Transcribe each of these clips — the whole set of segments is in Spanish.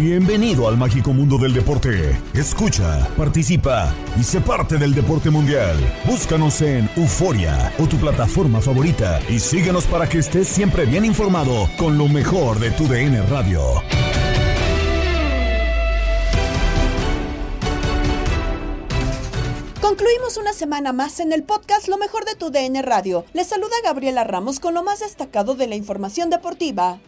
Bienvenido al mágico mundo del deporte. Escucha, participa y sé parte del deporte mundial. Búscanos en Euforia o tu plataforma favorita y síguenos para que estés siempre bien informado con lo mejor de tu DN Radio. Concluimos una semana más en el podcast Lo mejor de tu DN Radio. Les saluda Gabriela Ramos con lo más destacado de la información deportiva.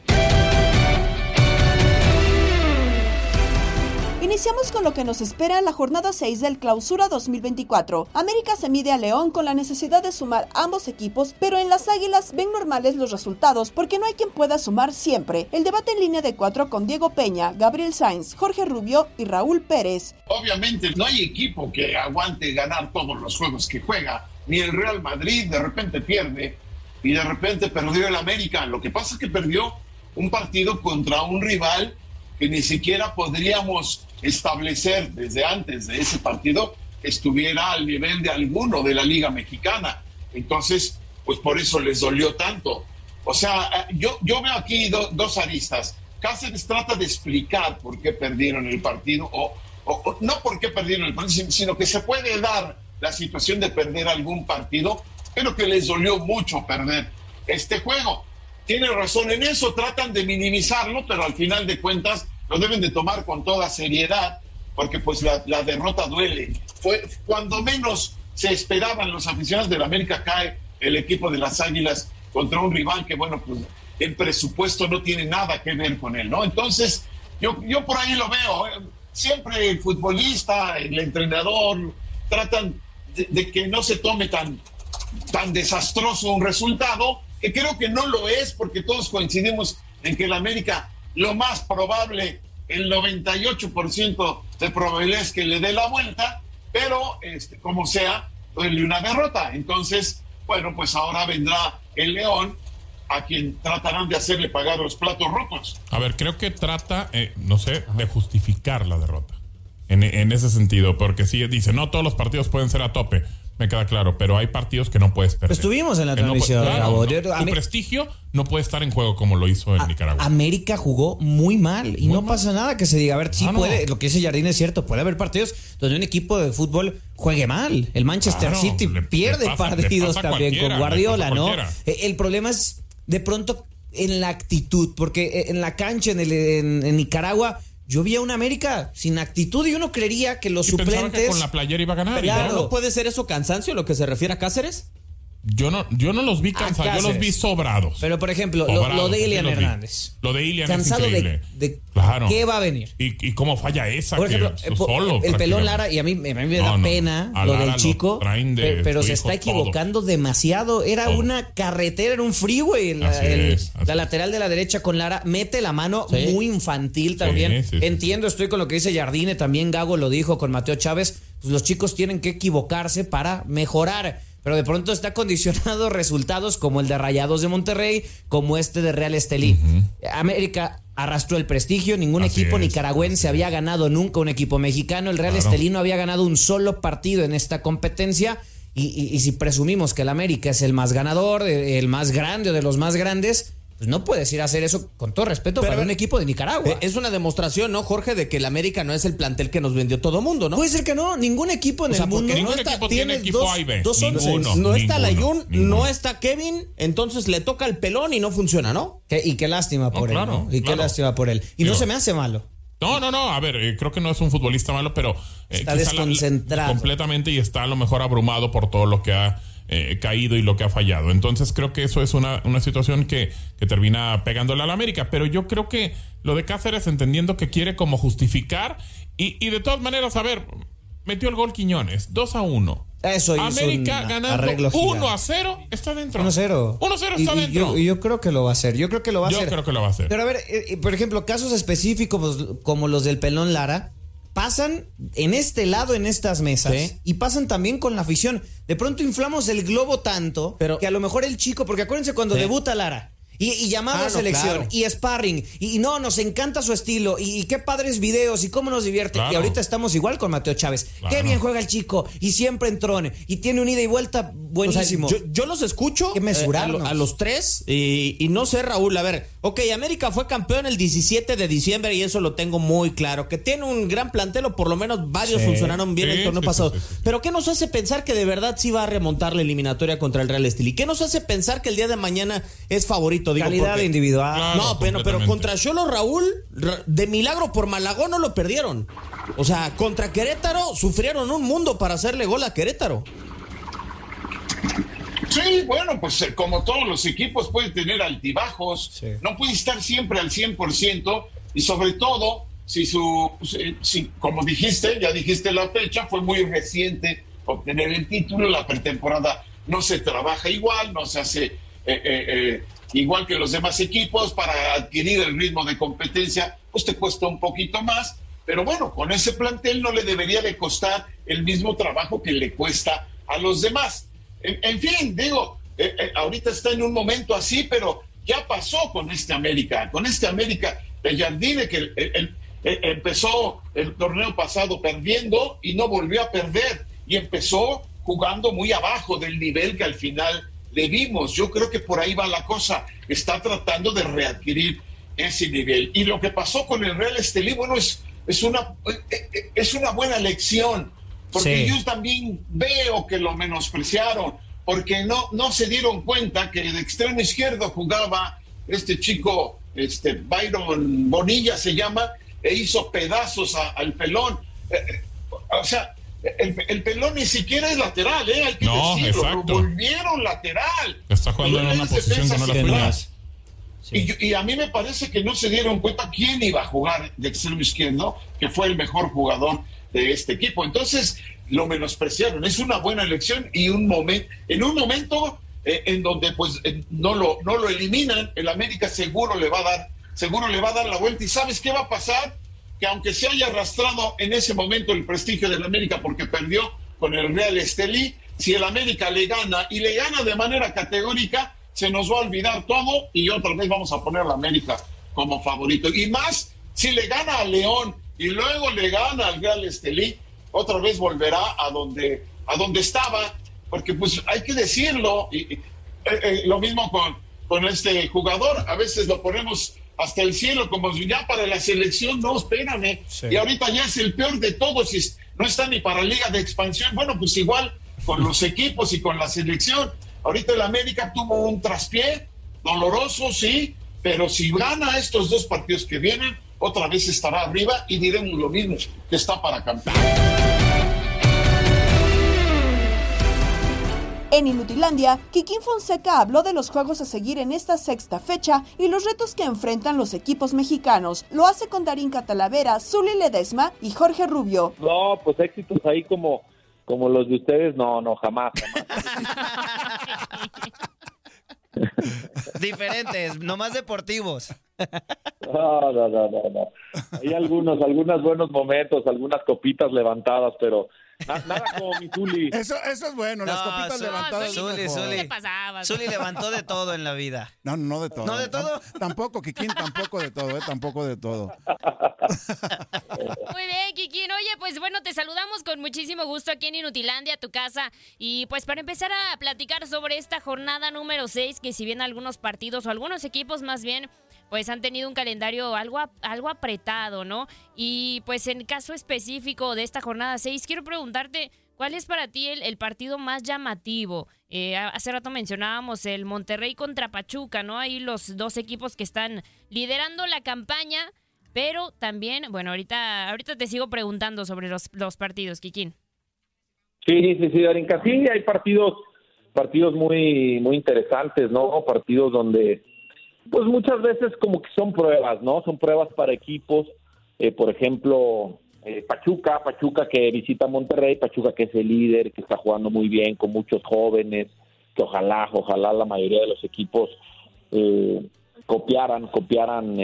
Iniciamos con lo que nos espera en la jornada 6 del Clausura 2024. América se mide a León con la necesidad de sumar ambos equipos, pero en las Águilas ven normales los resultados porque no hay quien pueda sumar siempre. El debate en línea de cuatro con Diego Peña, Gabriel Sainz, Jorge Rubio y Raúl Pérez. Obviamente no hay equipo que aguante ganar todos los juegos que juega. Ni el Real Madrid de repente pierde y de repente perdió el América. Lo que pasa es que perdió un partido contra un rival que ni siquiera podríamos establecer desde antes de ese partido estuviera al nivel de alguno de la Liga Mexicana. Entonces, pues por eso les dolió tanto. O sea, yo, yo veo aquí dos aristas. Cáceres trata de explicar por qué perdieron el partido, o, o, no por qué perdieron el partido, sino que se puede dar la situación de perder algún partido, pero que les dolió mucho perder este juego. Tiene razón en eso, tratan de minimizarlo, pero al final de cuentas lo deben de tomar con toda seriedad, porque pues la, la derrota duele. Fue cuando menos se esperaban los aficionados del América cae el equipo de las Águilas contra un rival que, bueno, pues el presupuesto no tiene nada que ver con él, ¿no? Entonces, yo, yo por ahí lo veo. ¿eh? Siempre el futbolista, el entrenador, tratan de, de, que no se tome tan, tan desastroso un resultado, que creo que no lo es, porque todos coincidimos en que el América lo más probable, el 98% de probabilidad es que le dé la vuelta, pero este, como sea, duele una derrota. Entonces, bueno, pues ahora vendrá el León a quien tratarán de hacerle pagar los platos rotos. A ver, creo que trata, eh, no sé, de justificar la derrota. En, en, ese sentido, porque si dice, no todos los partidos pueden ser a tope me queda claro, pero hay partidos que no puedes perder. Estuvimos en la transmisión. No, claro, no, tu prestigio no puede estar en juego como lo hizo en a, Nicaragua. América jugó muy mal y muy no mal. pasa nada que se diga, a ver, sí puede, lo que dice Jardín es cierto, puede haber partidos donde un equipo de fútbol juegue mal. El Manchester claro, City le, pierde le pasa, partidos también con Guardiola, ¿no? El problema es de pronto en la actitud, porque en la cancha en, el, en, en Nicaragua yo vi a una América sin actitud y uno creería que los y suplentes. Que con la playera iba a ganar. Claro. ¿No puede ser eso cansancio lo que se refiere a Cáceres? Yo no, yo no los vi cansados, yo los vi sobrados. Pero por ejemplo, lo, de Ilian Hernández. Lo de Ilian Cansado es de, qué va a venir. Y, cómo falla esa. Por ejemplo, el, pelón Lara, y a mí, me da pena lo del chico, pero se está equivocando demasiado. Era una carretera, era un freeway. La, la, lateral de la derecha con Lara mete la mano muy infantil también. Entiendo, estoy con lo que dice Jardine, también Gago lo dijo con Mateo Chávez. Pues los chicos tienen que equivocarse para mejorar pero de pronto está condicionado resultados como el de Rayados de Monterrey, como este de Real Estelí. América arrastró el prestigio, ningún equipo nicaragüense había ganado nunca un equipo mexicano, el Real Estelí no había ganado un solo partido en esta competencia. Y, y, si presumimos que el América es el más ganador, el más grande o de los más grandes, pues no puedes ir a hacer eso con todo respeto para un equipo de Nicaragua. Eh, es una demostración, ¿no, Jorge, de que el América no es el plantel que nos vendió todo mundo, ¿no? Puede ser que no, ningún equipo en el mundo no está, tiene equipo dos, dos No está Layun, no está Kevin, entonces le toca el pelón y no funciona, ¿no? y qué lástima por él, ¿no? Y qué lástima por él. Y no se me hace malo. No, no, no. A ver, eh, creo que no es un futbolista malo, pero eh, está desconcentrado completamente y está a lo mejor abrumado por todo lo que ha eh, caído y lo que ha fallado. Entonces creo que eso es una, una situación que, que, termina pegándole a la América. Pero yo creo que lo de Cáceres entendiendo que quiere como justificar y, y de todas maneras, a ver, metió el gol Quiñones, 2 a 1. Eso América ganando 1 a 0 está dentro. 1 a 0. 1 a 0 está dentro. Y yo, creo que lo va a hacer. Yo creo que lo va a hacer. Yo creo que lo va a hacer. Pero a ver, eh, por ejemplo, casos específicos como los del pelón Lara pasan en este lado, en estas mesas, y pasan también con la afición. De pronto inflamos el globo tanto pero, que a lo mejor el chico, porque acuérdense cuando debuta Lara, y, llamado a ah, selección, y sparring, y, no, nos encanta su estilo, y, qué padres videos, y cómo nos divierte. Y ahorita estamos igual con Mateo Chávez. Qué bien juega el chico, y siempre entrone, y tiene un ida y vuelta buenísimo. yo, los escucho eh, a, los tres, y, no sé, Raúl, a ver, ok, América fue campeón el 17 de diciembre, y eso lo tengo muy claro, que tiene un gran plantel, o por lo menos varios funcionaron bien el torneo pasado. Pero ¿qué nos hace pensar que de verdad sí va a remontar la eliminatoria contra el Real Estelí? ¿Qué nos hace pensar que el día de mañana es favorito? Calidad individual. no, pero, pero contra Cholo Raúl, de milagro por Malagón no lo perdieron. O sea, contra Querétaro sufrieron un mundo para hacerle gol a Querétaro. Sí, bueno, pues eh, como todos los equipos pueden tener altibajos, no puede estar siempre al 100% y sobre todo si su, si, como dijiste, ya dijiste la fecha, fue muy reciente obtener el título, la pretemporada no se trabaja igual, no se hace eh, eh, igual que los demás equipos, para adquirir el ritmo de competencia, pues te cuesta un poquito más, pero bueno, con ese plantel no le debería de costar el mismo trabajo que le cuesta a los demás. En, fin, digo, eh, eh, ahorita está en un momento así, pero ya pasó con este América, con este América de Jardine que el, empezó el torneo pasado perdiendo y no volvió a perder y empezó jugando muy abajo del nivel que al final le vimos. Yo creo que por ahí va la cosa. Está tratando de readquirir ese nivel. Y lo que pasó con el Real Estelí, bueno, es, es, una, es una buena lección, porque yo también veo que lo menospreciaron, porque no, no se dieron cuenta que de extremo izquierdo jugaba este chico, este Byron Bonilla se llama, e hizo pedazos al pelón. Eh, eh, o sea, el, pelón ni siquiera es lateral, ¿eh? Hay que no, decirlo. Lo volvieron lateral. Está jugando en una posición que no la y, y, a mí me parece que no se dieron cuenta quién iba a jugar de extremo izquierdo, que fue el mejor jugador de este equipo. Entonces lo menospreciaron. Es una buena elección y un momento, en un momento eh, en donde pues eh, no lo no lo eliminan, el América seguro le va a dar seguro le va a dar la vuelta. ¿Y sabes qué va a pasar? Que aunque se haya arrastrado en ese momento el prestigio del América porque perdió con el Real Estelí, si el América le gana y le gana de manera categórica, se nos va a olvidar todo y otra vez vamos a poner la América como favorito. Y más, si le gana a León y luego le gana al Real Estelí, otra vez volverá a donde, a donde estaba, porque pues hay que decirlo, y, eh, eh, lo mismo con, con este jugador, a veces lo ponemos hasta el cielo, como ya para la selección, no, espérame. Y ahorita ya es el peor de todos y no está ni para Liga de Expansión. Bueno, pues igual con los equipos y con la selección. Ahorita el América tuvo un traspié, doloroso, sí, pero si gana estos dos partidos que vienen, otra vez estará arriba y diremos lo mismo, que está para campeón. En Inutilandia, Kikín Fonseca habló de los juegos a seguir en esta sexta fecha y los retos que enfrentan los equipos mexicanos. Lo hace con Darín Catalavera, Zuli Ledesma y Jorge Rubio. No, pues éxitos ahí como, como los de ustedes, no, no, jamás. Diferentes, nomás deportivos. No, no, no, no, Hay algunos, algunos buenos momentos, algunas copitas levantadas, pero Nada como mi Zuli. Eso, eso es bueno, las copitas levantadas. Zuli, Zuli. Zuli levantó de todo en la vida. No, no de todo. ¿No de todo? tampoco, Kikín, tampoco de todo, ¿eh? Tampoco de todo. Muy bien, Kikín. Oye, pues bueno, te saludamos con muchísimo gusto aquí en Inutilandia, tu casa. Y pues para empezar a platicar sobre esta jornada número 6, que si bien algunos partidos o algunos equipos más bien pues han tenido un calendario algo, algo apretado, ¿no? Y pues en caso específico de esta jornada 6, quiero preguntarte, ¿cuál es para ti el, partido más llamativo? Eh, hace rato mencionábamos el Monterrey contra Pachuca, ¿no? Ahí los dos equipos que están liderando la campaña, pero también, bueno, ahorita, ahorita te sigo preguntando sobre los, los partidos, Kikín. Sí, sí, sí, Darinka, sí, hay partidos, partidos muy, muy interesantes, ¿no? Partidos donde pues muchas veces como que son pruebas, ¿no? Son pruebas para equipos, eh, por ejemplo, eh, Pachuca, Pachuca que visita Monterrey, Pachuca que es el líder, que está jugando muy bien con muchos jóvenes, que ojalá, ojalá la mayoría de los equipos eh, copiaran, copiaran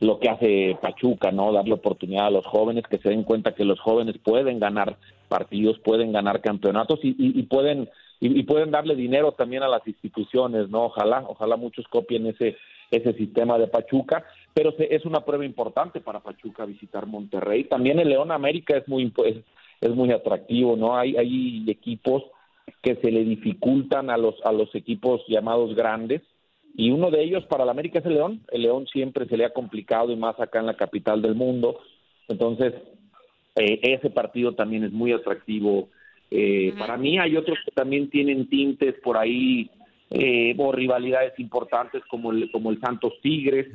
lo que hace Pachuca, ¿no? Darle oportunidad a los jóvenes, que se den cuenta que los jóvenes pueden ganar partidos, pueden ganar campeonatos y, y pueden y, pueden darle dinero también a las instituciones, ¿no? Ojalá, ojalá muchos copien ese ese sistema de Pachuca, pero es una prueba importante para Pachuca visitar Monterrey. También el León América es muy es muy atractivo, ¿no? Hay hay equipos que se le dificultan a los a los equipos llamados grandes y uno de ellos para el América es el León. El León siempre se le ha complicado y más acá en la capital del mundo. Entonces, eh, ese partido también es muy atractivo eh, para mí hay otros que también tienen tintes por ahí eh, o rivalidades importantes como el, como el Santos Tigres.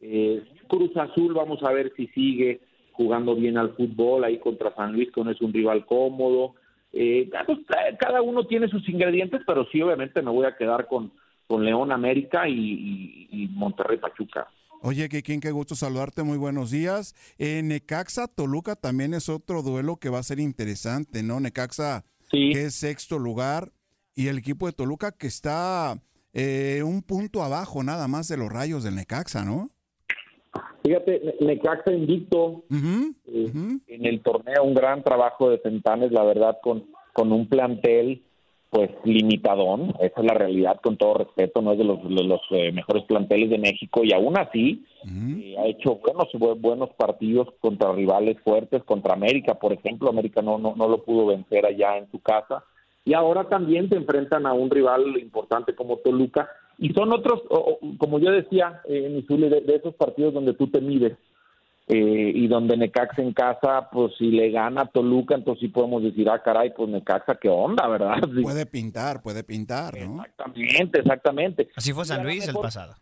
eh, Cruz Azul, vamos a ver si sigue jugando bien al fútbol ahí contra San Luis, que no es un rival cómodo. Eh, cada, uno tiene sus ingredientes, pero sí, obviamente me voy a quedar con, con León América y Monterrey Pachuca. Oye, Kikín, qué gusto saludarte, muy buenos días. Eh, Necaxa Toluca también es otro duelo que va a ser interesante, ¿no? Necaxa, que es sexto lugar, y el equipo de Toluca que está eh, un punto abajo nada más de los rayos del Necaxa, ¿no? Fíjate, Necaxa invicto eh, en el torneo, un gran trabajo de Fentanes, la verdad, con, con un plantel pues limitadón, esa es la realidad con todo respeto, no es de los, los, eh, mejores planteles de México y aún así eh, ha hecho buenos buenos partidos contra rivales fuertes, contra América, por ejemplo, América no, no, no lo pudo vencer allá en su casa. Y ahora también se enfrentan a un rival importante como Toluca. Y son otros, como yo decía, eh, de, de esos partidos donde tú te mides eh, y donde Necaxa en casa, pues si le gana a Toluca, entonces sí podemos decir, ah, caray, pues Necaxa, qué onda, ¿verdad? Puede pintar, puede pintar, ¿no? Exactamente, exactamente. Así fue San Luis el pasado.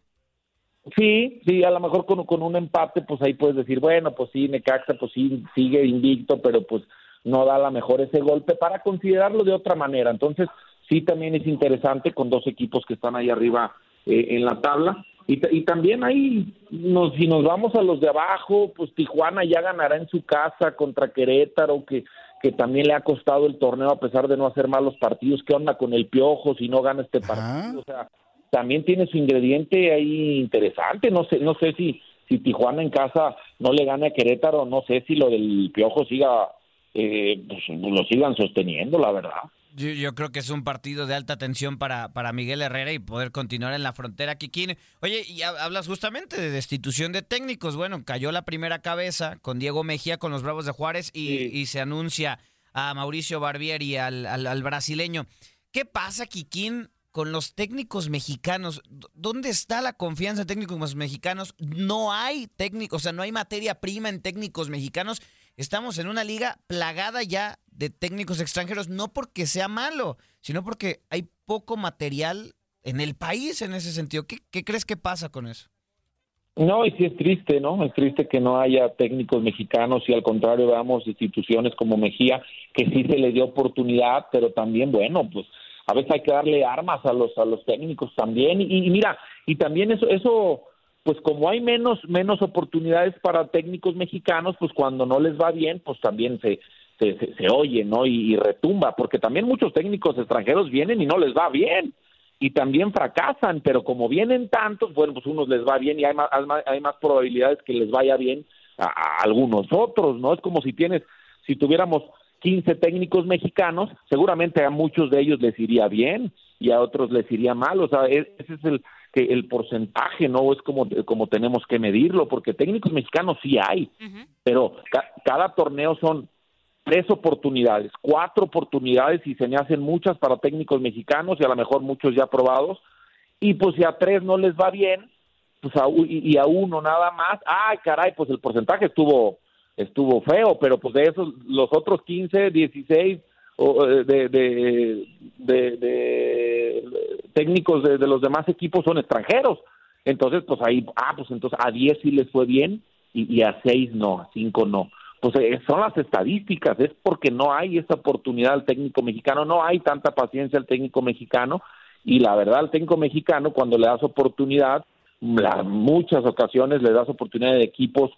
Sí, sí, a lo mejor con, con un empate, pues ahí puedes decir, bueno, pues sí, Necaxa, pues sí, sigue invicto, pero pues no da a lo mejor ese golpe para considerarlo de otra manera. Entonces, sí, también es interesante con dos equipos que están ahí arriba eh, en la tabla. Y, también ahí, nos, si nos vamos a los de abajo, pues Tijuana ya ganará en su casa contra Querétaro, que, que también le ha costado el torneo a pesar de no hacer malos partidos. ¿Qué onda con el Piojo si no gana este partido? O sea, también tiene su ingrediente ahí interesante. No sé, no sé si, si Tijuana en casa no le gana a Querétaro, no sé si lo del Piojo siga, eh, pues, lo sigan sosteniendo, la verdad. Yo, creo que es un partido de alta tensión para, para Miguel Herrera y poder continuar en la frontera, Kikín. Oye, y hablas justamente de destitución de técnicos. Bueno, cayó la primera cabeza con Diego Mejía, con los Bravos de Juárez, y, se anuncia a Mauricio Barbieri, al, al, brasileño. ¿Qué pasa, Kikín, con los técnicos mexicanos? ¿Dónde está la confianza en técnicos mexicanos? No hay técnicos, o sea, no hay materia prima en técnicos mexicanos. Estamos en una liga plagada ya de técnicos extranjeros, no porque sea malo, sino porque hay poco material en el país en ese sentido. ¿Qué, crees que pasa con eso? No, y sí es triste, ¿no? Es triste que no haya técnicos mexicanos y al contrario veamos instituciones como Mejía, que sí se le dio oportunidad, pero también, bueno, pues a veces hay que darle armas a los a los técnicos también y, mira y también eso eso pues como hay menos menos oportunidades para técnicos mexicanos pues cuando no les va bien pues también se se, se, oye no y, retumba porque también muchos técnicos extranjeros vienen y no les va bien y también fracasan pero como vienen tantos bueno pues unos les va bien y hay más hay más probabilidades que les vaya bien a, a algunos otros no es como si tienes si tuviéramos 15 técnicos mexicanos, seguramente a muchos de ellos les iría bien y a otros les iría mal, o sea, e-, ese es el que el porcentaje no es como como tenemos que medirlo, porque técnicos mexicanos sí hay, pero cada torneo son tres oportunidades, cuatro oportunidades y se me hacen muchas para técnicos mexicanos y a lo mejor muchos ya probados. Y pues si a tres no les va bien, pues a, y, y a uno nada más, ay caray, pues el porcentaje estuvo estuvo feo, pero pues de esos, los otros 15, 16 eh, de, de, de, técnicos de, los demás equipos son extranjeros. Entonces, pues ahí, ah, pues entonces a 10 sí les fue bien y, a 6 no, a 5 no. Pues eh, son las estadísticas, es porque no hay esa oportunidad al técnico mexicano, no hay tanta paciencia al técnico mexicano y la verdad al técnico mexicano cuando le das oportunidad, la, muchas ocasiones le das oportunidad de equipos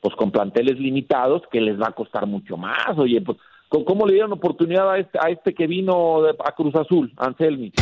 pues con planteles limitados que les va a costar mucho más. Oye, pues ¿cómo le dieron oportunidad a este, a este que vino a Cruz Azul, Anselmi?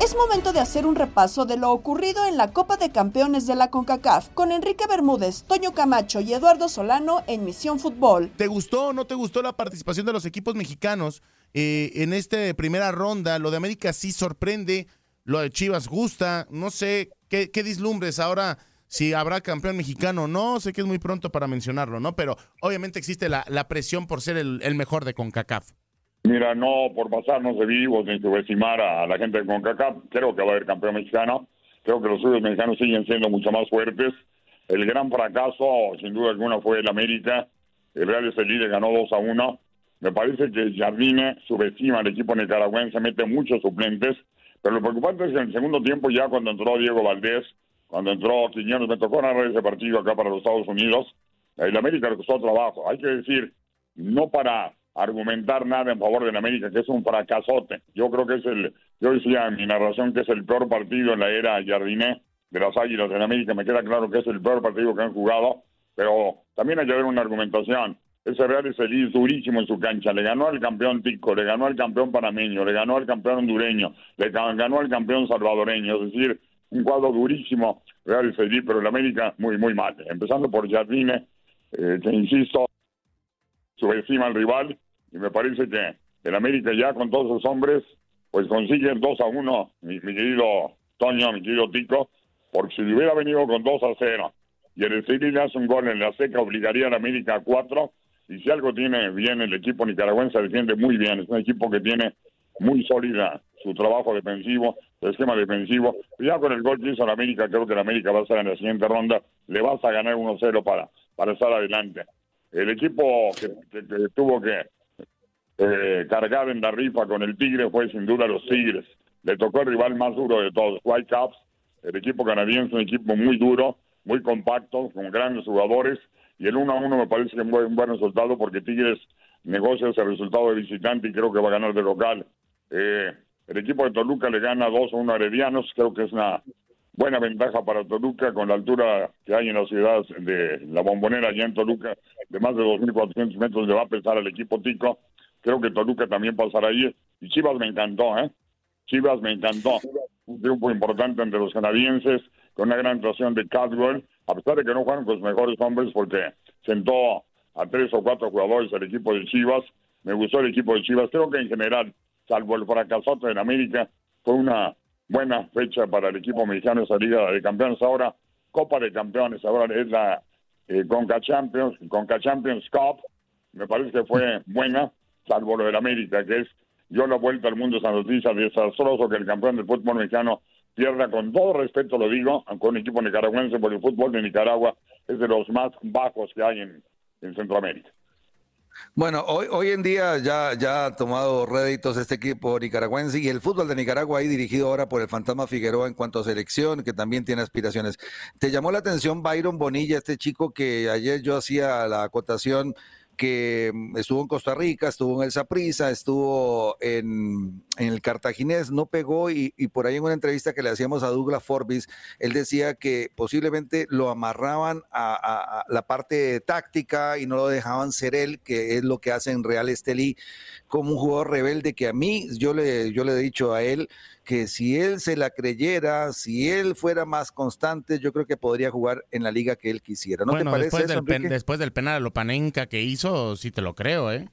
Es momento de hacer un repaso de lo ocurrido en la Copa de Campeones de la CONCACAF con Enrique Bermúdez, Toño Camacho y Eduardo Solano en Misión Fútbol. ¿Te gustó o no te gustó la participación de los equipos mexicanos eh, en esta primera ronda? Lo de América sí sorprende, lo de Chivas gusta, no sé ¿Qué, qué dislumbres ahora? Si habrá campeón mexicano o no, sé que es muy pronto para mencionarlo, ¿no? Pero obviamente existe la, la presión por ser el, mejor de CONCACAF. Mira, no por pasarnos de vivos ni subestimar a la gente de CONCACAF, creo que va a haber campeón mexicano, creo que los suyos mexicanos siguen siendo mucho más fuertes. El gran fracaso, sin duda alguna, fue el América. El Real Estelí ganó 2 a 1. Me parece que Jardine subestima al equipo nicaragüense, mete muchos suplentes pero lo preocupante es que en el segundo tiempo, ya cuando entró Diego Valdés, cuando entró Quiñones, me tocó narrar ese partido acá para los Estados Unidos. El América le costó trabajo. Hay que decir, no para argumentar nada en favor del América, que es un fracasote. Yo creo que es el, yo decía en mi narración que es el peor partido en la era Jardiné de las Águilas en América. Me queda claro que es el peor partido que han jugado, pero también hay que ver una argumentación. Ese Real Estelí durísimo en su cancha. Le ganó al campeón Tico, le ganó al campeón panameño, le ganó al campeón hondureño, le ganó al campeón salvadoreño. Es decir, un cuadro durísimo Real Estelí, pero el América muy, muy mal. Empezando por Jardine, eh, que insisto, subestima al rival. Y me parece que el América ya con todos sus hombres, pues consigue el 2 a 1, mi, querido Toño, mi querido Tico, porque si hubiera venido con 2 a 0 y el Estelí hace un gol en la seca, obligaría al América a 4 y si algo tiene bien el equipo nicaragüense, defiende muy bien. Es un equipo que tiene muy sólida su trabajo defensivo, su esquema defensivo. Ya con el gol que hizo en América, creo que la América va a estar en la siguiente ronda. Le vas a ganar 1-0 para, para estar adelante. El equipo que, tuvo que eh, cargar en la rifa con el Tigre fue sin duda los Tigres. Le tocó el rival más duro de todos, Whitecaps. El equipo canadiense un equipo muy duro, muy compacto, con grandes jugadores y el 1 a 1 me parece que es un buen, resultado porque Tigres negocia ese resultado de visitante y creo que va a ganar de local. Eh, el equipo de Toluca le gana 2 a 1 a Heredianos, creo que es una buena ventaja para Toluca con la altura que hay en la ciudad de la bombonera allá en Toluca, de más de 2.400 metros le va a pesar al equipo Tico. Creo que Toluca también pasará ahí. Y Chivas me encantó, ¿eh? Chivas me encantó. Un triunfo importante entre los canadienses, con una gran actuación de Cadwell a pesar de que no jugaron con los mejores hombres porque sentó a tres o cuatro jugadores del equipo de Chivas. Me gustó el equipo de Chivas. Creo que en general, salvo el fracasote en América, fue una buena fecha para el equipo mexicano esa Liga de Campeones. Ahora, Copa de Campeones, ahora es la eh, Conca Champions, Cup. Me parece que fue buena, salvo lo del América, que es yo la vuelta al mundo esa noticia desastroso que el campeón del fútbol mexicano pierda, con todo respeto lo digo, con un equipo nicaragüense, porque el fútbol de Nicaragua es de los más bajos que hay en, Centroamérica. Bueno, hoy, hoy en día ya, ya ha tomado réditos este equipo nicaragüense y el fútbol de Nicaragua ahí dirigido ahora por el Fantasma Figueroa en cuanto a selección, que también tiene aspiraciones. ¿Te llamó la atención Byron Bonilla, este chico que ayer yo hacía la acotación que mm, estuvo en Costa Rica, estuvo en el Saprissa, estuvo en, el Cartaginés, no pegó y, por ahí en una entrevista que le hacíamos a Douglas Forbis, él decía que posiblemente lo amarraban a, la parte táctica y no lo dejaban ser él, que es lo que hace en Real Estelí, como un jugador rebelde que a mí, yo le, yo le he dicho a él, que si él se la creyera, si él fuera más constante, yo creo que podría jugar en la liga que él quisiera. ¿No te parece después, del después del penal a Lopanenca que hizo, sí te lo creo, ¿eh?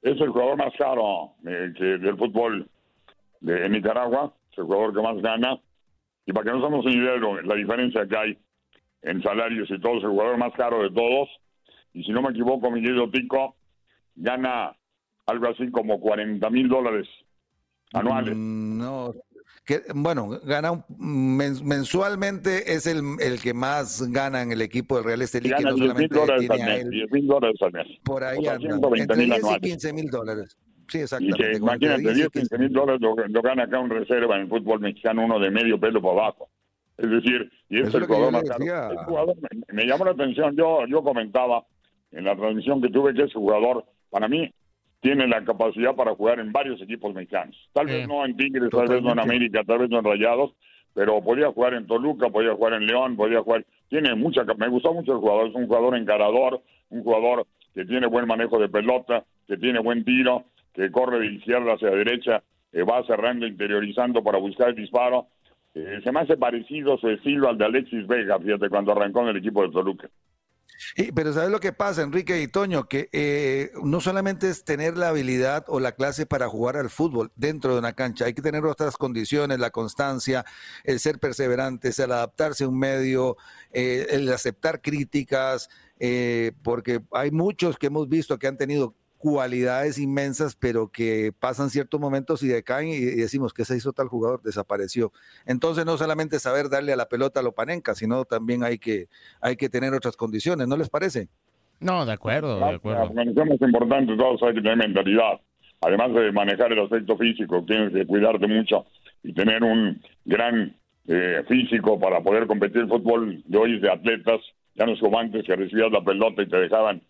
Es el jugador más caro eh, del fútbol de Nicaragua, es el jugador que más gana. Y para que no seamos idea de la diferencia que hay en salarios y todo, es el jugador más caro de todos. Y si no me equivoco, Miguel Tico gana algo así como 40 mil dólares anuales. Mm, no, que, bueno, gana mensualmente es el, el, que más gana en el equipo del Real Estelí. Gana 10 mil dólares al mes. 10 mil dólares al mes. Por ahí anda. Entre 10 y 15 mil dólares. Sí, exactamente. Y que, imagínate, 10, 15 mil dólares lo, lo, gana acá un reserva en el fútbol mexicano, uno de medio pelo para abajo. Es decir, y es el jugador más caro. El jugador me, me, llamó la atención, yo, yo comentaba en la transmisión que tuve que ese jugador, para mí, tiene la capacidad para jugar en varios equipos mexicanos. Tal vez no en Tigres, tal vez no en América, tal vez no en Rayados, pero podía jugar en Toluca, podía jugar en León, podía jugar. Tiene mucha. Me gustó mucho el jugador, es un jugador encarador, un jugador que tiene buen manejo de pelota, que tiene buen tiro, que corre de izquierda hacia derecha, que va cerrando, interiorizando para buscar el disparo. Eh, se me hace parecido su estilo al de Alexis Vega, fíjate, cuando arrancó en el equipo de Toluca pero ¿sabes lo que pasa, Enrique y Toño? Que eh, no solamente es tener la habilidad o la clase para jugar al fútbol dentro de una cancha, hay que tener otras condiciones, la constancia, el ser perseverantes, el adaptarse a un medio, eh, el aceptar críticas, eh, porque hay muchos que hemos visto que han tenido cualidades inmensas, pero que pasan ciertos momentos y decaen y decimos que se hizo tal jugador, desapareció. Entonces no solamente saber darle a la pelota a lo panenca, sino también hay que, hay que tener otras condiciones, ¿no les parece? No, de acuerdo, de acuerdo. La es importante, todos hay que tener mentalidad. Además de manejar el aspecto físico, tienes que cuidarte mucho y tener un gran eh, físico para poder competir el fútbol de hoy de atletas, ya no es como antes que recibías la pelota y te dejaban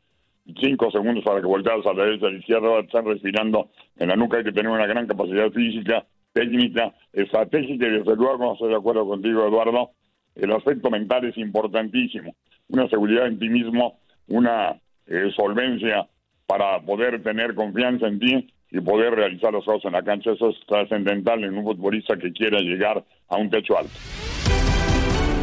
cinco segundos para que volteas a la derecha, a la izquierda, están respirando. En la nuca hay que tener una gran capacidad física, técnica, estratégica y desde luego, estoy de acuerdo contigo, Eduardo, el aspecto mental es importantísimo. Una seguridad en ti mismo, una eh, solvencia para poder tener confianza en ti y poder realizar las cosas en la cancha. Eso es trascendental en un futbolista que quiera llegar a un techo alto.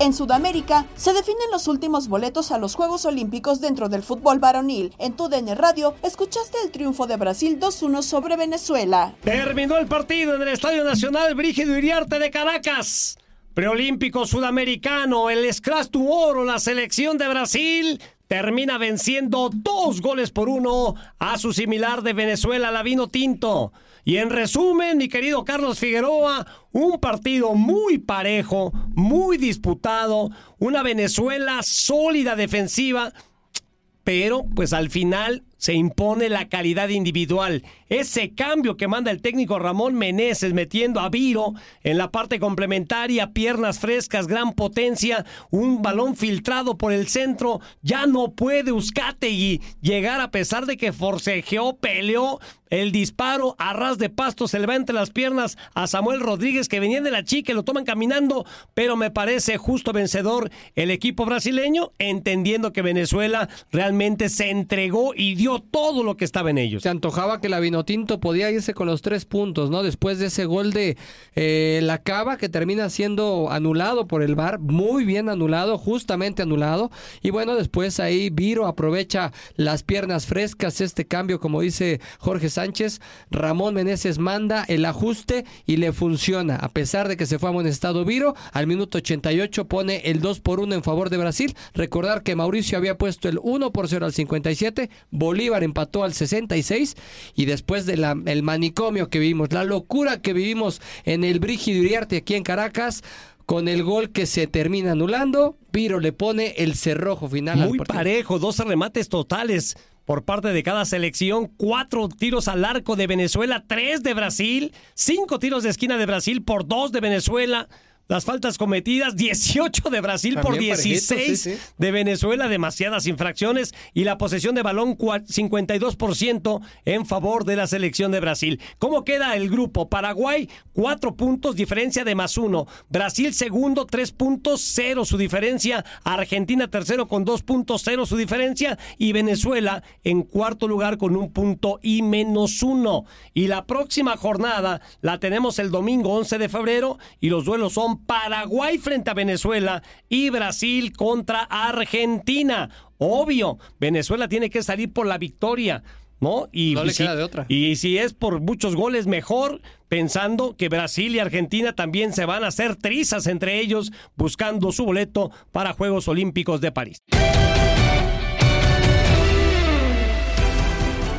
En Sudamérica se definen los últimos boletos a los Juegos Olímpicos dentro del fútbol varonil. En tu DN Radio escuchaste el triunfo de Brasil 2-1 sobre Venezuela. Terminó el partido en el Estadio Nacional Brígido Iriarte de Caracas. Preolímpico sudamericano, el Scratch tu Oro, la selección de Brasil termina venciendo dos goles por uno a su similar de Venezuela, la vino tinto. Y en resumen, mi querido Carlos Figueroa, un partido muy parejo, muy disputado, una Venezuela sólida defensiva, pero pues al final se impone la calidad individual. Ese cambio que manda el técnico Ramón Meneses metiendo a Viro en la parte complementaria, piernas frescas, gran potencia, un balón filtrado por el centro, ya no puede y llegar a pesar de que forcejeó, peleó, el disparo a ras de pasto se le va entre las piernas a Samuel Rodríguez que venía de la chica y lo toman caminando, pero me parece justo vencedor el equipo brasileño, entendiendo que Venezuela realmente se entregó y dio todo lo que estaba en ellos. Se antojaba que la Vinotinto podía irse con los tres puntos, ¿no? Después de ese gol de eh, la Cava que termina siendo anulado por el VAR, muy bien anulado, justamente anulado. Y bueno, después ahí Viro aprovecha las piernas frescas, este cambio, como dice Jorge Sánchez Sánchez, Ramón Meneses manda el ajuste y le funciona. A pesar de que se fue a estado Viro, al minuto 88 pone el 2 por 1 en favor de Brasil. Recordar que Mauricio había puesto el 1 por 0 al 57, Bolívar empató al 66 y después del el manicomio que vivimos, la locura que vivimos en el Brígido Iriarte aquí en Caracas, con el gol que se termina anulando, Viro le pone el cerrojo final. Muy parejo, dos remates totales por parte de cada selección, cuatro tiros al arco de Venezuela, tres de Brasil, cinco tiros de esquina de Brasil por dos de Venezuela las faltas cometidas, 18 de Brasil por 16 de Venezuela, demasiadas infracciones y la posesión de balón 52% en favor de la selección de Brasil. ¿Cómo queda el grupo? Paraguay, 4 puntos, diferencia de más uno. Brasil segundo, 3 puntos, 0 su diferencia. Argentina tercero con 2 puntos, 0 su diferencia. Y Venezuela en cuarto lugar con un punto y menos uno. Y la próxima jornada la tenemos el domingo 11 de febrero y los duelos son Paraguay frente a Venezuela y Brasil contra Argentina. Obvio, Venezuela tiene que salir por la victoria. ¿No? Y, le si, de otra. Y si es por muchos goles, mejor, pensando que Brasil y Argentina también se van a hacer trizas entre ellos, buscando su boleto para Juegos Olímpicos de París.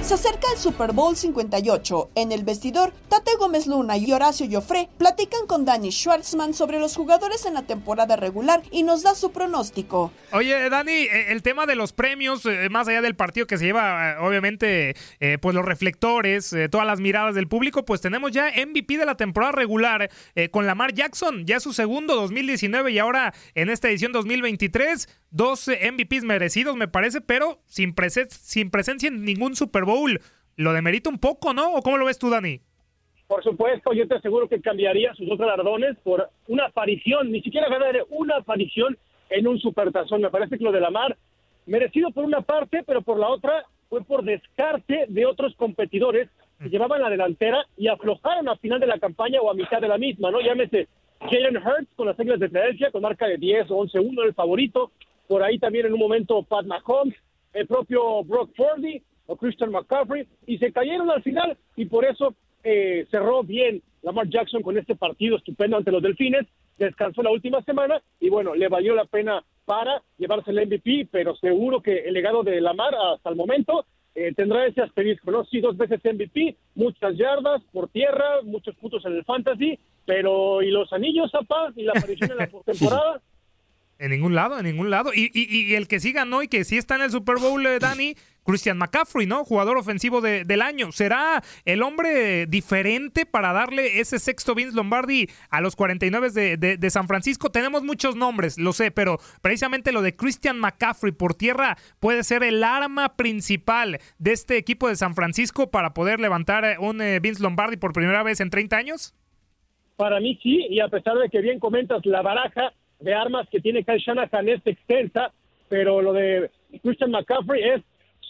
Se acerca el Super Bowl 58. En el vestidor, Tate Gómez Luna y Horacio Joffre platican con Danny Schwartzman sobre los jugadores en la temporada regular y nos da su pronóstico. Oye, Dani, eh, el tema de los premios, eh, más allá del partido que se lleva, eh, obviamente, pues los reflectores, todas las miradas del público, pues tenemos ya MVP de la temporada regular con Lamar Jackson, ya su segundo 2019 y ahora en esta edición 2023 dos MVPs merecidos, me parece, pero sin, sin presencia en ningún Super Bowl. Lo demerita un poco, ¿no? ¿O cómo lo ves tú, Dani? Por supuesto, yo te aseguro que cambiaría sus dos galardones por una aparición, ni siquiera ganar una aparición en un supertazón. Me parece que lo de la mar, merecido por una parte, pero por la otra fue por descarte de otros competidores que llevaban la delantera y aflojaron al final de la campaña o a mitad de la misma, ¿no? Llámese Jalen Hurts con las reglas de Filadelfia, con marca de 10 o 11-1, el favorito por ahí también en un momento Pat Mahomes, el propio Brock Purdy o Christian McCaffrey, y se cayeron al final y por eso eh, cerró bien Lamar Jackson con este partido estupendo ante los Delfines, descansó la última semana y bueno, le valió la pena para llevarse el MVP, pero seguro que el legado de Lamar hasta el momento eh, tendrá ese asterisco, ¿no? Sí, dos veces MVP, muchas yardas por tierra, muchos puntos en el fantasy, pero ¿y los anillos, paz ¿Y la aparición en la temporada? En ningún lado, en ningún lado. Y, y, el que sí ganó y que sí está en el Super Bowl, eh, Dani, Christian McCaffrey, ¿no? Jugador ofensivo del año. ¿Será el hombre diferente para darle ese sexto Vince Lombardi a los 49 de, de, de, San Francisco? Tenemos muchos nombres, lo sé, pero precisamente lo de Christian McCaffrey por tierra puede ser el arma principal de este equipo de San Francisco para poder levantar eh, un eh, Vince Lombardi por primera vez en 30 años. Para mí sí, y a pesar de que bien comentas la baraja de armas que tiene Kyle Shanahan es extensa, pero lo de Christian McCaffrey es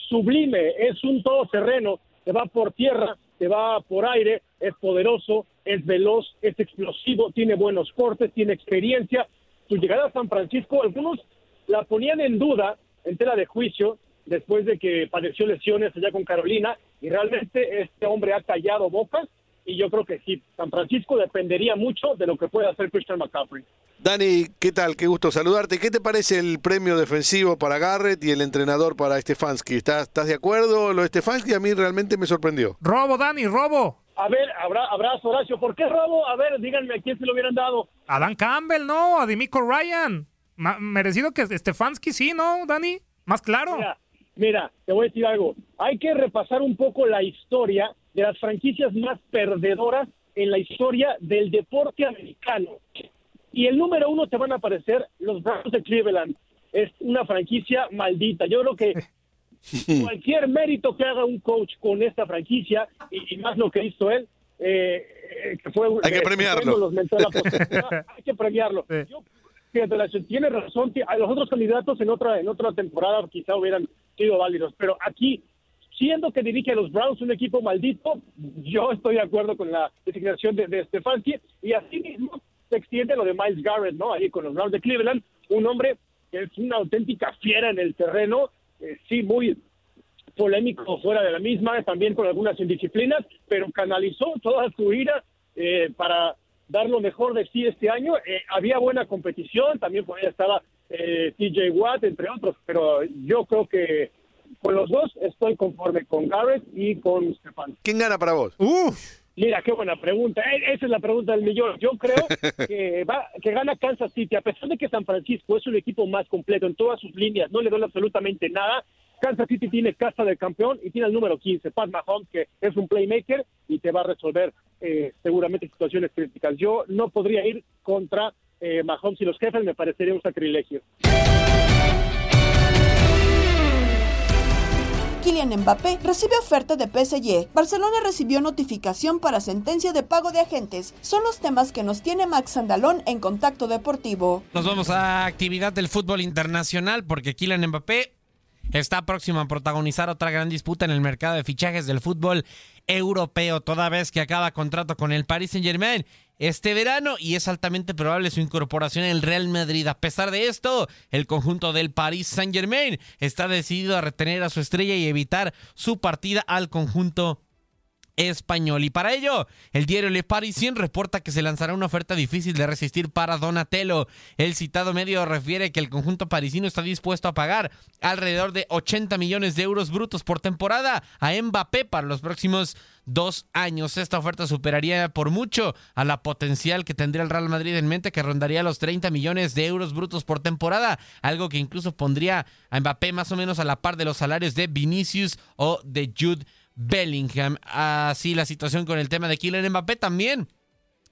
sublime, es un todoterreno, se va por tierra, se va por aire, es poderoso, es veloz, es explosivo, tiene buenos cortes, tiene experiencia. Su llegada a San Francisco, algunos la ponían en duda, en tela de juicio, después de que padeció lesiones allá con Carolina, y realmente este hombre ha callado bocas y yo creo que sí, San Francisco dependería mucho de lo que pueda hacer Christian McCaffrey. Dani, ¿qué tal? Qué gusto saludarte. ¿Qué te parece el premio defensivo para Garrett y el entrenador para Stefanski? ¿Estás, estás de acuerdo? Lo de Stefanski a mí realmente me sorprendió. Robo, Dani, robo. A ver, abrazo, Horacio. ¿Por qué robo? A ver, díganme a quién se lo hubieran dado. A Dan Campbell, no, a Dimico Ryan. merecido que Stefanski sí, ¿no, Dani? Más claro. Mira, te voy a decir algo. Hay que repasar un poco la historia de las franquicias más perdedoras en la historia del deporte americano. Y el número uno te van a aparecer los Browns de Cleveland. Es una franquicia maldita. Yo creo que cualquier mérito que haga un coach con esta franquicia, y, más lo que hizo él, eh, eh, que fue... Hay que premiarlo. hay que premiarlo. Yo, fíjate, tiene razón, a los otros candidatos en otra, en otra temporada quizá hubieran sido válidos, pero aquí siendo que dirige a los Browns un equipo maldito, yo estoy de acuerdo con la designación de, de Stefanski y así mismo se extiende lo de Miles Garrett, ¿no? Ahí con los Browns de Cleveland, un hombre que es una auténtica fiera en el terreno, eh, sí, muy polémico fuera de la misma, también con algunas indisciplinas, pero canalizó toda su ira eh, para dar lo mejor de sí este año. Eh, había buena competición, también por ahí estaba TJ Watt, entre otros, pero yo creo que con los dos estoy conforme con Garrett y con Stefan. ¿Quién gana para vos? Mira, qué buena pregunta. E, esa es la pregunta del millón. Yo creo que, va, que gana Kansas City, a pesar de que San Francisco es un equipo más completo en todas sus líneas, no le duele absolutamente nada. Kansas City tiene casa de campeón y tiene el número 15, Pat Mahomes, que es un playmaker y te va a resolver eh, seguramente situaciones críticas. Yo no podría ir contra eh, Mahomes y los jefes, me parecería un sacrilegio. Kylian Mbappé recibe oferta de PSG. Barcelona recibió notificación para sentencia de pago de agentes. Son los temas que nos tiene Max Andalón en Contacto Deportivo. Nos vamos a actividad del fútbol internacional porque Kylian Mbappé está próximo a protagonizar otra gran disputa en el mercado de fichajes del fútbol europeo, toda vez que acaba contrato con el Paris Saint-Germain este verano y es altamente probable su incorporación en el Real Madrid. A pesar de esto, el conjunto del Paris Saint-Germain está decidido a retener a su estrella y evitar su partida al conjunto español. Y para ello, el diario Le Parisien reporta que se lanzará una oferta difícil de resistir para Donatello. El citado medio refiere que el conjunto parisino está dispuesto a pagar alrededor de 80 millones de euros brutos por temporada a Mbappé para los próximos dos años. Esta oferta superaría por mucho a la potencial que tendría el Real Madrid en mente, que rondaría los 30 millones de euros brutos por temporada, algo que incluso pondría a Mbappé más o menos a la par de los salarios de Vinicius o de Jude Bellingham. Así la situación con el tema de Kylian Mbappé también.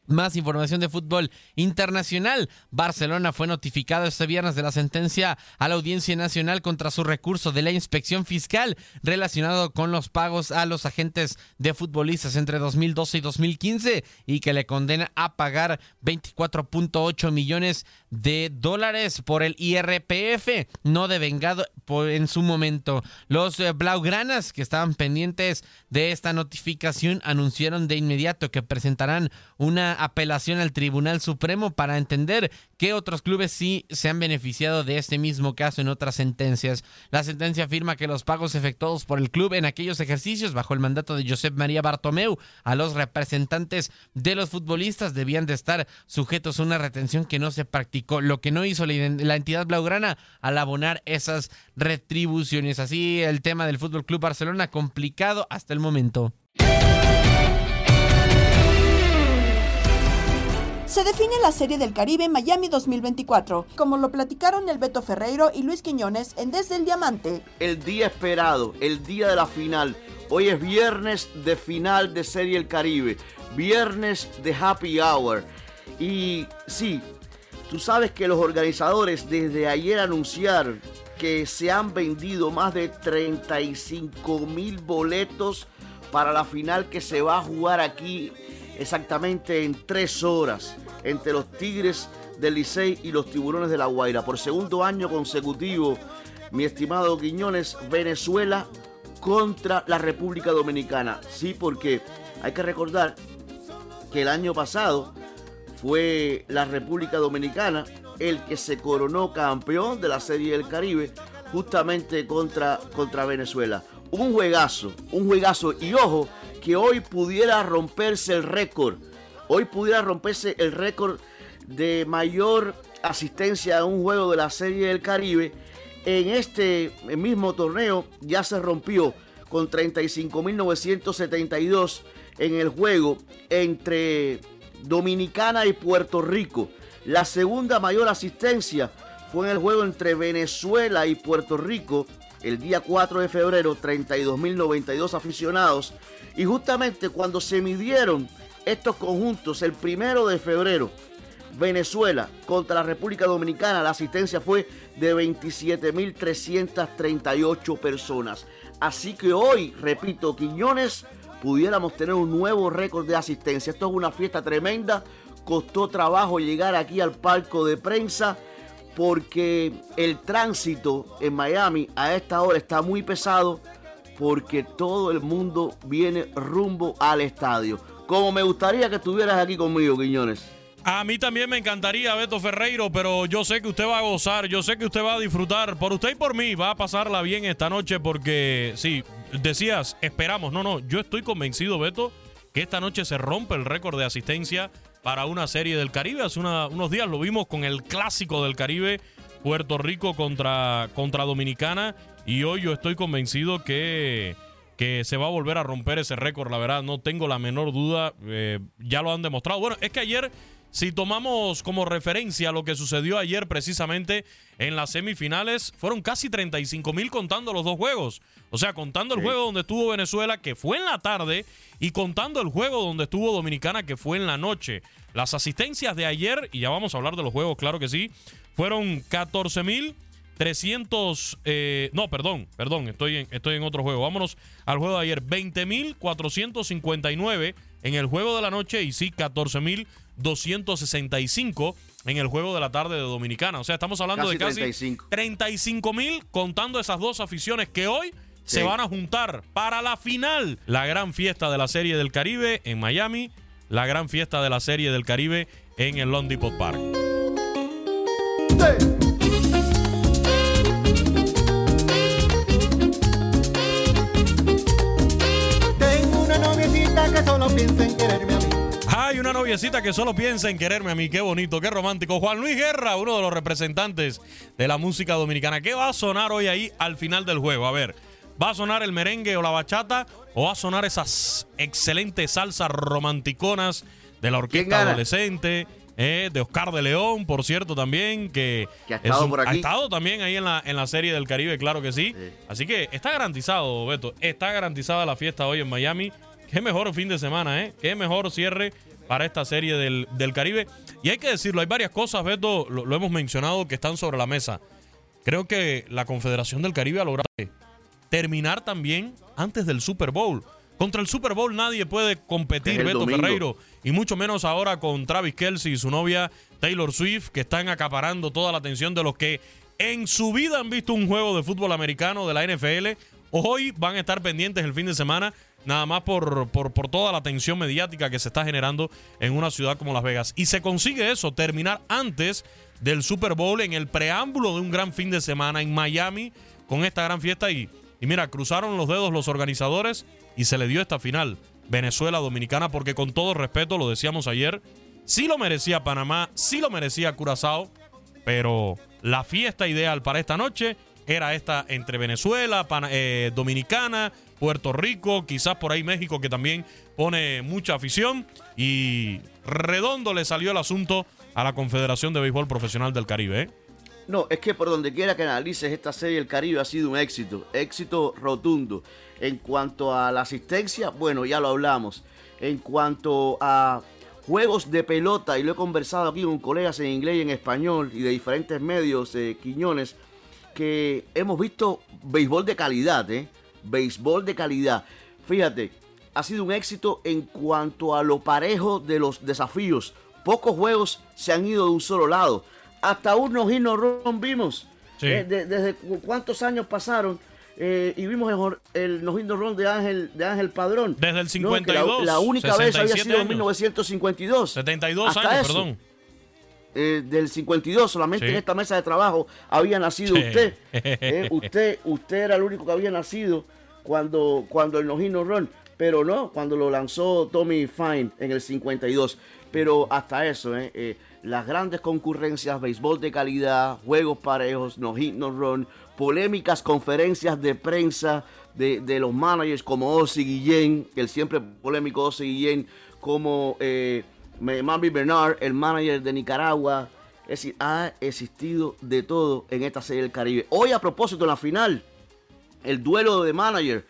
Más información de fútbol internacional. Barcelona fue notificado este viernes de la sentencia a la Audiencia Nacional contra su recurso de la inspección fiscal relacionado con los pagos a los agentes de futbolistas entre 2012 y 2015 y que le condena a pagar 24.8 millones de dólares por el IRPF no devengado en su momento. Los eh, Blaugranas que estaban pendientes de esta notificación anunciaron de inmediato que presentarán una apelación al Tribunal Supremo para entender qué otros clubes sí se han beneficiado de este mismo caso en otras sentencias. La sentencia afirma que los pagos efectuados por el club en aquellos ejercicios bajo el mandato de Josep María Bartomeu a los representantes de los futbolistas debían de estar sujetos a una retención que no se practicó, lo que no hizo la entidad blaugrana al abonar esas retribuciones. Así el tema del Fútbol Club Barcelona complicado hasta el momento. Se define la Serie del Caribe Miami 2024, como lo platicaron el Beto Ferreiro y Luis Quiñones en Desde el Diamante. El día esperado, el día de la final. Hoy es viernes de final de Serie del Caribe, viernes de Happy Hour. Y sí, tú sabes que los organizadores desde ayer anunciaron que se han vendido más de 35 mil boletos para la final que se va a jugar aquí exactamente en tres horas entre los Tigres del Licey y los Tiburones de la Guaira. Por segundo año consecutivo, mi estimado Quiñones, Venezuela contra la República Dominicana. Sí, porque hay que recordar que el año pasado fue la República Dominicana el que se coronó campeón de la Serie del Caribe justamente contra, contra Venezuela. Un juegazo, un juegazo. Y ojo, que hoy pudiera romperse el récord. Hoy pudiera romperse el récord de mayor asistencia a un juego de la Serie del Caribe. En este mismo torneo ya se rompió con 35.972 en el juego entre Dominicana y Puerto Rico. La segunda mayor asistencia fue en el juego entre Venezuela y Puerto Rico el día 4 de febrero, 32.092 aficionados. Y justamente cuando se midieron estos conjuntos, el primero de febrero, Venezuela contra la República Dominicana, la asistencia fue de 27.338 personas. Así que hoy, repito, Quiñones, pudiéramos tener un nuevo récord de asistencia. Esto es una fiesta tremenda. Costó trabajo llegar aquí al palco de prensa porque el tránsito en Miami a esta hora está muy pesado porque todo el mundo viene rumbo al estadio. Como me gustaría que estuvieras aquí conmigo, Quiñones. A mí también me encantaría, Beto Ferreiro, pero yo sé que usted va a gozar, yo sé que usted va a disfrutar. Por usted y por mí va a pasarla bien esta noche porque, sí, decías, esperamos. No, no, yo estoy convencido, Beto, que esta noche se rompe el récord de asistencia para una serie del Caribe. Hace unos días lo vimos con el clásico del Caribe, Puerto Rico contra, contra Dominicana. Y hoy yo estoy convencido que, que se va a volver a romper ese récord, la verdad, no tengo la menor duda. Eh, ya lo han demostrado. Bueno, es que ayer si tomamos como referencia lo que sucedió ayer precisamente en las semifinales, fueron casi 35 mil contando los dos juegos. O sea, contando el juego donde estuvo Venezuela, que fue en la tarde, y contando el juego donde estuvo Dominicana, que fue en la noche. Las asistencias de ayer, y ya vamos a hablar de los juegos, claro que sí, fueron 14 mil 300, eh, no, perdón, perdón, estoy en, estoy en otro juego. Vámonos al juego de ayer. 20.459 en el juego de la noche y sí, 14.265 en el juego de la tarde de Dominicana. O sea, estamos hablando de casi 35 mil contando esas dos aficiones que hoy se van a juntar para la final. La gran fiesta de la Serie del Caribe en Miami, la gran fiesta de la Serie del Caribe en el Lone Depot Park. Piensa en quererme a mí. Hay una noviecita que solo piensa en quererme a mí. Qué bonito, qué romántico. Juan Luis Guerra, uno de los representantes de la música dominicana. ¿Qué va a sonar hoy ahí al final del juego? A ver, ¿va a sonar el merengue o la bachata? ¿O va a sonar esas excelentes salsas romanticonas de la orquesta adolescente? Eh, de Oscar de León, por cierto, también, que, ha estado por aquí. Ha estado también ahí en la, en la serie del Caribe, claro que sí. Así que está garantizado, Beto, está garantizada la fiesta hoy en Miami. Qué mejor fin de semana, ¿eh? Qué mejor cierre para esta serie del, Caribe. Y hay que decirlo, hay varias cosas, Beto, lo, hemos mencionado, que están sobre la mesa. Creo que la Confederación del Caribe ha logrado terminar también antes del Super Bowl. Contra el Super Bowl nadie puede competir, Beto Ferreiro, y mucho menos ahora con Travis Kelsey y su novia Taylor Swift, que están acaparando toda la atención de los que en su vida han visto un juego de fútbol americano de la NFL. Hoy van a estar pendientes el fin de semana nada más por, por, toda la atención mediática que se está generando en una ciudad como Las Vegas. Y se consigue eso, terminar antes del Super Bowl en el preámbulo de un gran fin de semana en Miami con esta gran fiesta y, y mira, cruzaron los dedos los organizadores y se le dio esta final. Venezuela Dominicana, porque con todo respeto, lo decíamos ayer, sí lo merecía Panamá, sí lo merecía Curazao, pero la fiesta ideal para esta noche era esta entre Venezuela, eh, Dominicana, Puerto Rico, quizás por ahí México que también pone mucha afición y redondo le salió el asunto a la Confederación de Béisbol Profesional del Caribe. ¿eh? No, es que por donde quiera que analices esta serie, el Caribe ha sido un éxito, éxito rotundo. En cuanto a la asistencia, bueno, ya lo hablamos. En cuanto a juegos de pelota, y lo he conversado aquí con colegas en inglés y en español y de diferentes medios, eh, Quiñones, que hemos visto béisbol de calidad, ¿eh? Béisbol de calidad. Fíjate, ha sido un éxito en cuanto a lo parejo de los desafíos. Pocos juegos se han ido de un solo lado. Hasta unos no ron vimos. Eh, desde cuántos años pasaron eh, y vimos el, el ron de Ángel, de Ángel Padrón. Desde el 52. la, única vez había sido en 1952. 72 años, perdón. Eh, del 52, solamente en esta mesa de trabajo había nacido usted. Eh, usted. Usted era el único que había nacido cuando, cuando el Nojino Run, pero no, cuando lo lanzó Tommy Fine en el 52. Pero hasta eso, eh, las grandes concurrencias, béisbol de calidad, juegos parejos, no hit, no run, polémicas conferencias de prensa de, de los managers como Ozzy Guillén, el siempre polémico Ozzy Guillén, como Mami Bernard, el manager de Nicaragua. Es decir, ha existido de todo en esta serie del Caribe. Hoy, a propósito, en la final, el duelo de manager,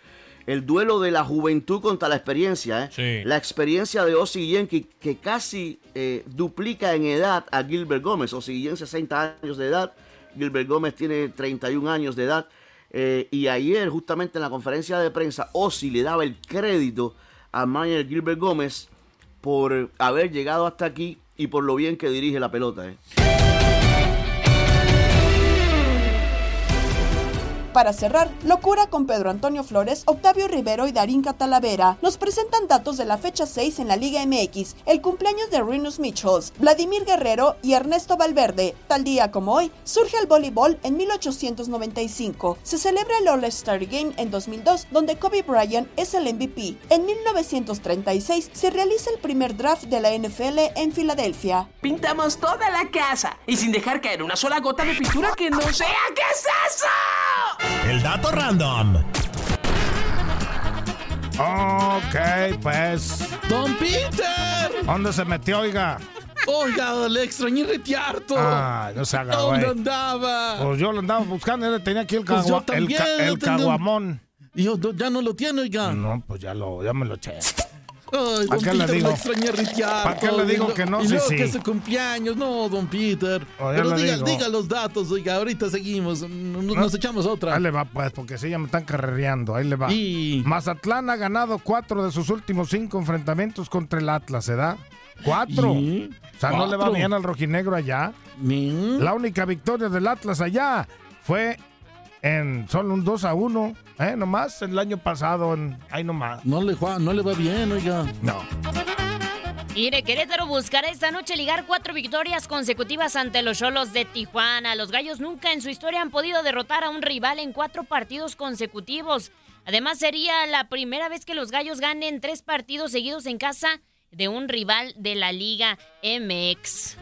el duelo de la juventud contra la experiencia. ¿eh? La experiencia de Ozzy Guillén, que, casi eh, duplica en edad a Gilbert Gómez. Ozzy Guillén, 60 años de edad. Gilbert Gómez tiene 31 años de edad. Eh, y ayer, justamente en la conferencia de prensa, Ozzy le daba el crédito a manager Gilbert Gómez por haber llegado hasta aquí y por lo bien que dirige la pelota. ¿eh? Para cerrar, locura con Pedro Antonio Flores, Octavio Rivero y Darín Catalavera. Nos presentan datos de la fecha 6 en la Liga MX, el cumpleaños de Rinus Michels, Vladimir Guerrero y Ernesto Valverde. Tal día como hoy, surge el voleibol en 1895. Se celebra el All-Star Game en 2002, donde Kobe Bryant es el MVP. En 1936 se realiza el primer draft de la NFL en Filadelfia. Pintamos toda la casa y sin dejar caer una sola gota de pintura que no sea. ¿Qué es eso? El dato random. Ok, pues. ¡Don Peter! ¿Dónde se metió, oiga? Oiga, le extrañé retiarto. Ah, no se haga, ¿Dónde andaba? Pues yo lo andaba buscando, él tenía aquí el, pues el, el caguamón. Y yo ya no lo tiene, oiga. No, pues ya, lo, ya me lo eché. Ay, don Peter, le digo? Lo extrañé ¿Para qué le digo que no? Y sí, luego sí. que es su cumpleaños. No, don Peter. Pero diga, diga, los datos, oiga, ahorita seguimos. Nos, echamos otra. Ahí le va, pues, porque sí, ya me están carrereando. Ahí le va. Y... Mazatlán ha ganado cuatro de sus últimos cinco enfrentamientos contra el Atlas, ¿verdad? Cuatro. O sea, no le va bien al rojinegro allá. La única victoria del Atlas allá fue en solo un 2 a 1, ¿eh? Nomás el año pasado, en, ahí nomás. No le, no le va bien, oiga. No. Mire, Querétaro buscará esta noche ligar cuatro victorias consecutivas ante los Cholos de Tijuana. Los Gallos nunca en su historia han podido derrotar a un rival en cuatro partidos consecutivos. Además, sería la primera vez que los Gallos ganen tres partidos seguidos en casa de un rival de la Liga MX.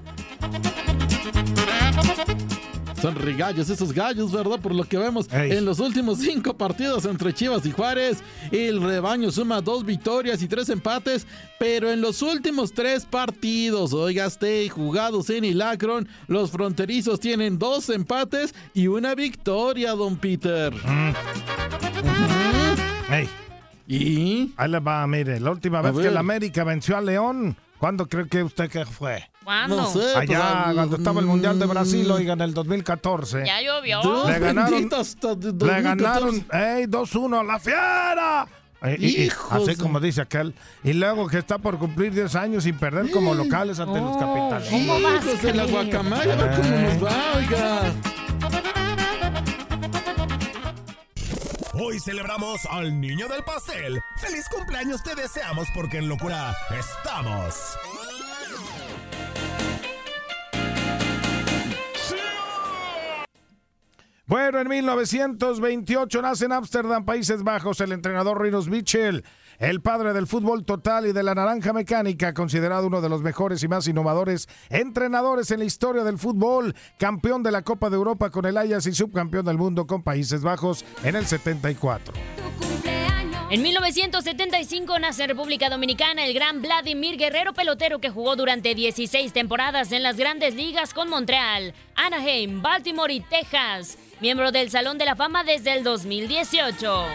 Son regallos esos gallos, ¿verdad? Por lo que vemos en los últimos cinco partidos entre Chivas y Juárez, el rebaño suma dos victorias y tres empates, pero en los últimos tres partidos, oigaste, jugados en Ilacron, los fronterizos tienen dos empates y una victoria, don Peter. Mm. ¿Y? Ahí le va, mire, la última vez que el América venció a León, ¿cuándo cree que usted que fue? ¿Cuándo? No sé. Allá, pues, cuando estaba el Mundial de Brasil, oigan, en el 2014. Ya llovió. Le ganaron, hasta le ganaron ey, 2-1 a la fiera. Y, y, así como dice aquel. Y luego que está por cumplir 10 años sin perder como locales ante los capitales. ¿Cómo vas de la guacamaya, a ver cómo nos va, oiga. Hoy celebramos al niño del pastel. ¡Feliz cumpleaños te deseamos porque en locura estamos! Bueno, en 1928 nace en Ámsterdam, Países Bajos, el entrenador Rinus Michel, el padre del fútbol total y de la naranja mecánica, considerado uno de los mejores y más innovadores entrenadores en la historia del fútbol, campeón de la Copa de Europa con el Ajax y subcampeón del mundo con Países Bajos en el 74. En 1975 nace en República Dominicana el gran Vladimir Guerrero pelotero que jugó durante 16 temporadas en las grandes ligas con Montreal, Anaheim, Baltimore y Texas. Miembro del Salón de la Fama desde el 2018.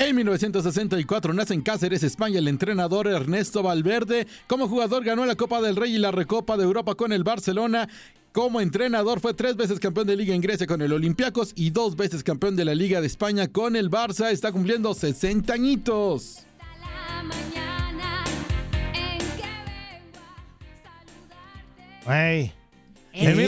En 1964 nace en Cáceres, España, el entrenador Ernesto Valverde. Como jugador ganó la Copa del Rey y la Recopa de Europa con el Barcelona. Como entrenador fue tres veces campeón de Liga en Grecia con el Olympiacos y dos veces campeón de la Liga de España con el Barça. Está cumpliendo 60 añitos. Hey. En,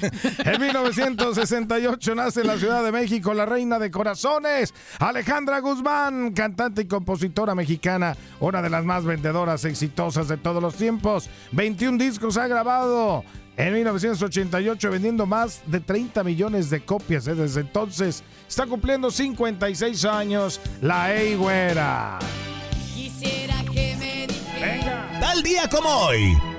en 1968 nace en la Ciudad de México la reina de corazones, Alejandra Guzmán, cantante y compositora mexicana, una de las más vendedoras exitosas de todos los tiempos. 21 discos ha grabado. En 1988 vendiendo más de 30 millones de copias. ¿eh? Desde entonces está cumpliendo 56 años la Ey Güera. Quisiera que me dijera. Tal día como hoy.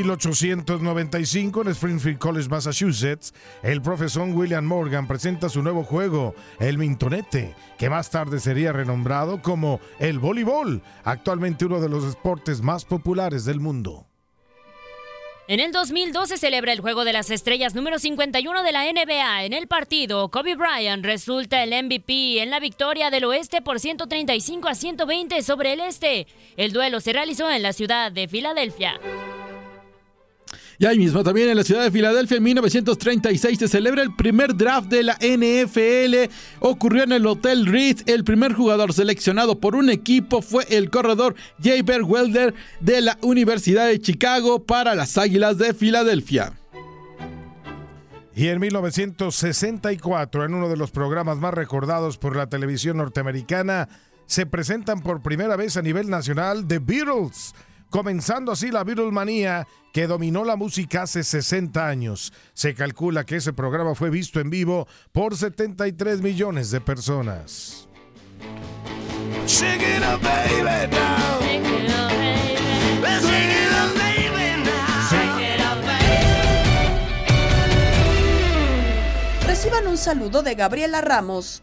1895 en Springfield College, Massachusetts, el profesor William Morgan presenta su nuevo juego, el mintonete, que más tarde sería renombrado como el voleibol, actualmente uno de los deportes más populares del mundo. En el 2012 celebra el Juego de las Estrellas número 51 de la NBA. En el partido, Kobe Bryant resulta el MVP en la victoria del oeste por 135 a 120 sobre el este. El duelo se realizó en la ciudad de Filadelfia. Y ahí mismo también en la ciudad de Filadelfia en 1936 se celebra el primer draft de la NFL. Ocurrió en el Hotel Ritz. El primer jugador seleccionado por un equipo fue el corredor Jay Welder de la Universidad de Chicago para las Águilas de Filadelfia. Y en 1964, en uno de los programas más recordados por la televisión norteamericana, se presentan por primera vez a nivel nacional The Beatles comenzando así la Beatlemanía que dominó la música hace 60 años. Se calcula que ese programa fue visto en vivo por 73 millones de personas. Reciban un saludo de Gabriela Ramos.